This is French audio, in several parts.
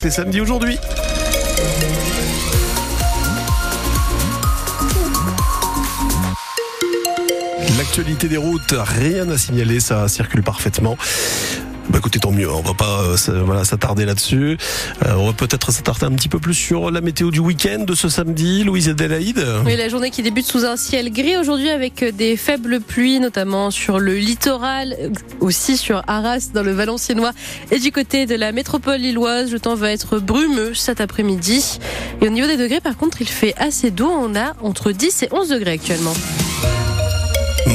C'est samedi aujourd'hui. L'actualité des routes, rien à signaler, ça circule parfaitement. Bah écoutez, tant mieux, on va pas euh, voilà, s'attarder là-dessus. Euh, on va peut-être s'attarder un petit peu plus sur la météo du week-end de ce samedi, Louise Adélaïde. Oui, la journée qui débute sous un ciel gris aujourd'hui avec des faibles pluies, notamment sur le littoral, aussi sur Arras, dans le Valenciennois et du côté de la métropole lilloise. Le temps va être brumeux cet après-midi. Et au niveau des degrés, par contre, il fait assez doux. On a entre 10 et 11 degrés actuellement.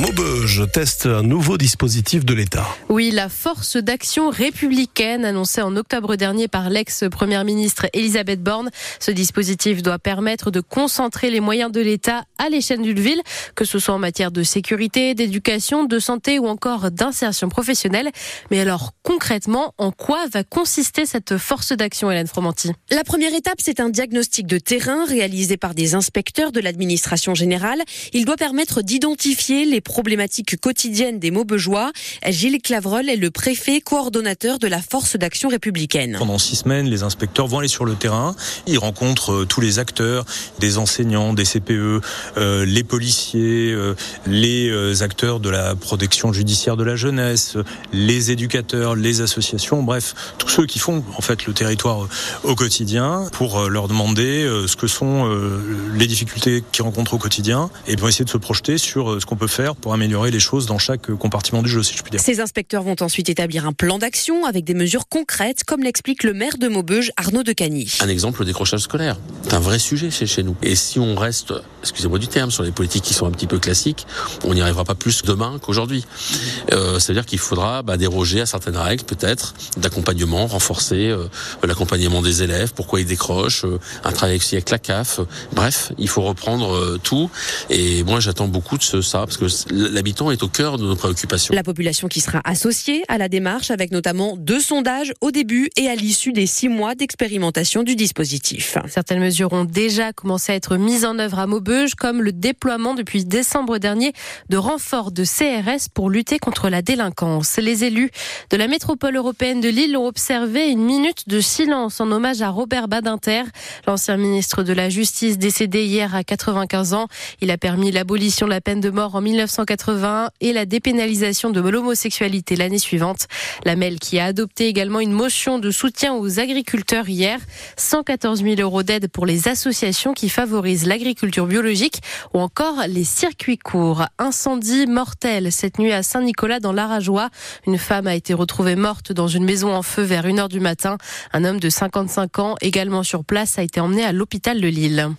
Maubeuge teste un nouveau dispositif de l'État. Oui, la force d'action républicaine annoncée en octobre dernier par l'ex-première ministre Elisabeth Borne. Ce dispositif doit permettre de concentrer les moyens de l'État à l'échelle d'une ville, que ce soit en matière de sécurité, d'éducation, de santé ou encore d'insertion professionnelle. Mais alors concrètement, en quoi va consister cette force d'action, Hélène Fromanti La première étape, c'est un diagnostic de terrain réalisé par des inspecteurs de l'administration générale. Il doit permettre d'identifier les problématiques quotidiennes des Maubeugeois. Gilles Clavreul est le préfet coordonnateur de la force d'action républicaine. Pendant six semaines, les inspecteurs vont aller sur le terrain. Ils rencontrent euh, tous les acteurs, des enseignants, des CPE, euh, les policiers, euh, les acteurs de la protection judiciaire de la jeunesse, les éducateurs, les associations, bref, tous ceux qui font en fait le territoire au quotidien pour leur demander ce que sont les difficultés qu'ils rencontrent au quotidien et pour essayer de se projeter sur ce qu'on peut faire pour améliorer les choses dans chaque compartiment du jeu, si je puis dire. Ces inspecteurs vont ensuite établir un plan d'action avec des mesures concrètes, comme l'explique le maire de Maubeuge, Arnaud de Cagny. Un exemple, le décrochage scolaire. C'est un vrai sujet chez, chez nous. Et si on reste, excusez-moi du terme, sur les politiques qui sont un petit peu classiques, on n'y arrivera pas plus demain qu'aujourd'hui. Euh, C'est-à-dire qu'il faudra bah, déroger à certaines règles, peut-être, d'accompagnement, renforcer euh, l'accompagnement des élèves, pourquoi ils décrochent, euh, un travail aussi avec la CAF. Bref, il faut reprendre euh, tout. Et moi, j'attends beaucoup de ce, ça, parce que l'habitant est au cœur de nos préoccupations. La population qui sera associée à la démarche avec notamment deux sondages au début et à l'issue des six mois d'expérimentation du dispositif. Certaines mesures ont déjà commencé à être mises en œuvre à Maubeuge, comme le déploiement depuis décembre dernier de renforts de CRS pour lutter contre la délinquance. Les élus de la métropole européenne de Lille ont observé une minute de silence en hommage à Robert Badinter, l'ancien ministre de la Justice décédé hier à 95 ans. Il a permis l'abolition de la peine de mort en 1980 et la dépénalisation de l'homosexualité l'année suivante. La MEL qui a adopté également une motion de soutien aux agriculteurs hier. 114 000 euros d'aide pour les associations qui favorisent l'agriculture biologique ou encore les circuits courts. Incendie mortel cette nuit à Saint-Nicolas dans l'Arajois. Une femme a été retrouvée morte dans une maison en feu vers 1h du matin. Un homme de 55 ans, également sur place, a été emmené à l'hôpital de Lille.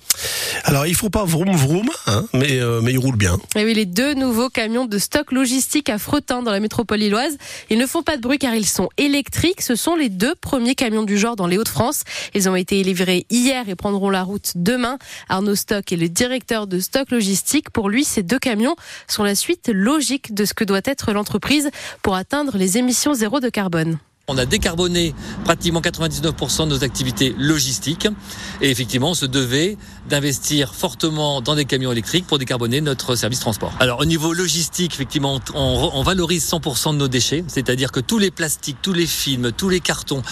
Alors, il faut pas vroom vroom, hein, mais, euh, mais il roule bien. Et oui, les deux nouveaux camions de stock logistique à Fretin dans la métropole lilloise, ils ne font pas de bruit car ils sont électriques. Ce sont les deux premiers camions du genre dans les Hauts-de-France. Ils ont été livrés hier et prendront la route demain. Arnaud Stock est le directeur de stock logistique. Pour lui, ces deux camions sont la suite logique de ce que doit être l'entreprise pour atteindre les émissions zéro de carbone. On a décarboné pratiquement 99% de nos activités logistiques et effectivement on se devait d'investir fortement dans des camions électriques pour décarboner notre service transport. Alors au niveau logistique, effectivement, on, valorise 100% de nos déchets, c'est-à-dire que tous les plastiques, tous les films, tous les cartons,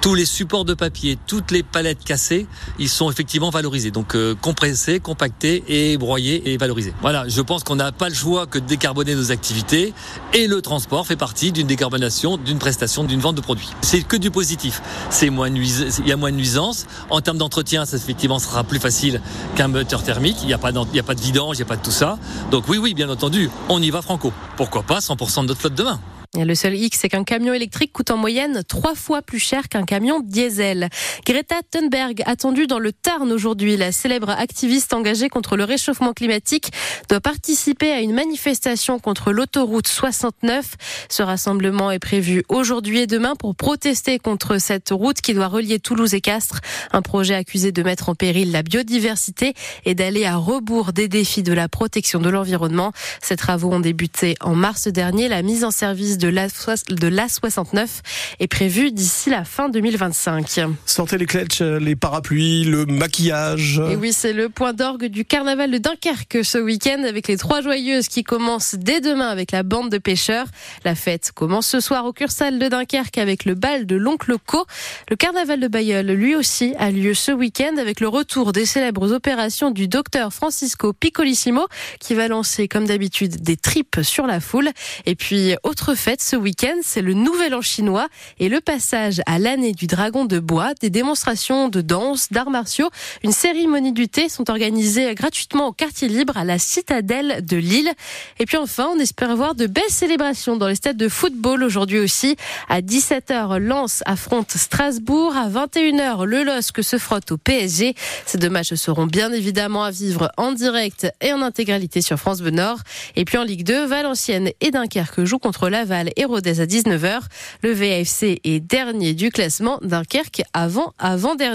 tous les supports de papier, toutes les palettes cassées, ils sont effectivement valorisés. Donc euh, compressés, compactés et broyés et valorisés. Voilà, je pense qu'on n'a pas le choix que de décarboner nos activités et le transport fait partie d'une décarbonation, d'une prestation, d'une vente de produits. C'est que du positif. C'est moins il y a moins de nuisances. En termes d'entretien, ça effectivement sera plus facile qu'un moteur thermique. Il n'y a, pas a pas de vidange, il n'y a pas de tout ça. Donc oui, oui, bien entendu, on y va franco. Pourquoi pas 100% de notre flotte demain? Le seul X, c'est qu'un camion électrique coûte en moyenne trois fois plus cher qu'un camion diesel. Greta Thunberg, attendue dans le Tarn aujourd'hui, la célèbre activiste engagée contre le réchauffement climatique, doit participer à une manifestation contre l'autoroute 69. Ce rassemblement est prévu aujourd'hui et demain pour protester contre cette route qui doit relier Toulouse et Castres, un projet accusé de mettre en péril la biodiversité et d'aller à rebours des défis de la protection de l'environnement. Ces travaux ont débuté en mars dernier. La mise en service de l'A69 est prévue d'ici la fin 2025. Sortez les cletches, les parapluies, le maquillage. Et oui, c'est le point d'orgue du carnaval de Dunkerque ce week-end avec les trois joyeuses qui commencent dès demain avec la bande de pêcheurs. La fête commence ce soir au Cursal de Dunkerque avec le bal de l'oncle Co. Le carnaval de Bayeul, lui aussi, a lieu ce week-end avec le retour des célèbres opérations du docteur Francisco Piccolissimo qui va lancer comme d'habitude des tripes sur la foule. Et puis, autre fête ce week-end, c'est le Nouvel An chinois et le passage à l'année du dragon de bois, des démonstrations de danse, d'arts martiaux, une cérémonie du thé sont organisées gratuitement au quartier libre à la citadelle de Lille. Et puis enfin, on espère voir de belles célébrations dans les stades de football aujourd'hui aussi. À 17h, Lens affronte Strasbourg. À 21h, le LOSC se frotte au PSG. Ces deux matchs seront bien évidemment à vivre en direct et en intégralité sur France Bleu Nord. Et puis en Ligue 2, Valenciennes et Dunkerque jouent contre Laval et Rodez à 19h. Le VFC est dernier du classement. Dunkerque avant, avant dernier.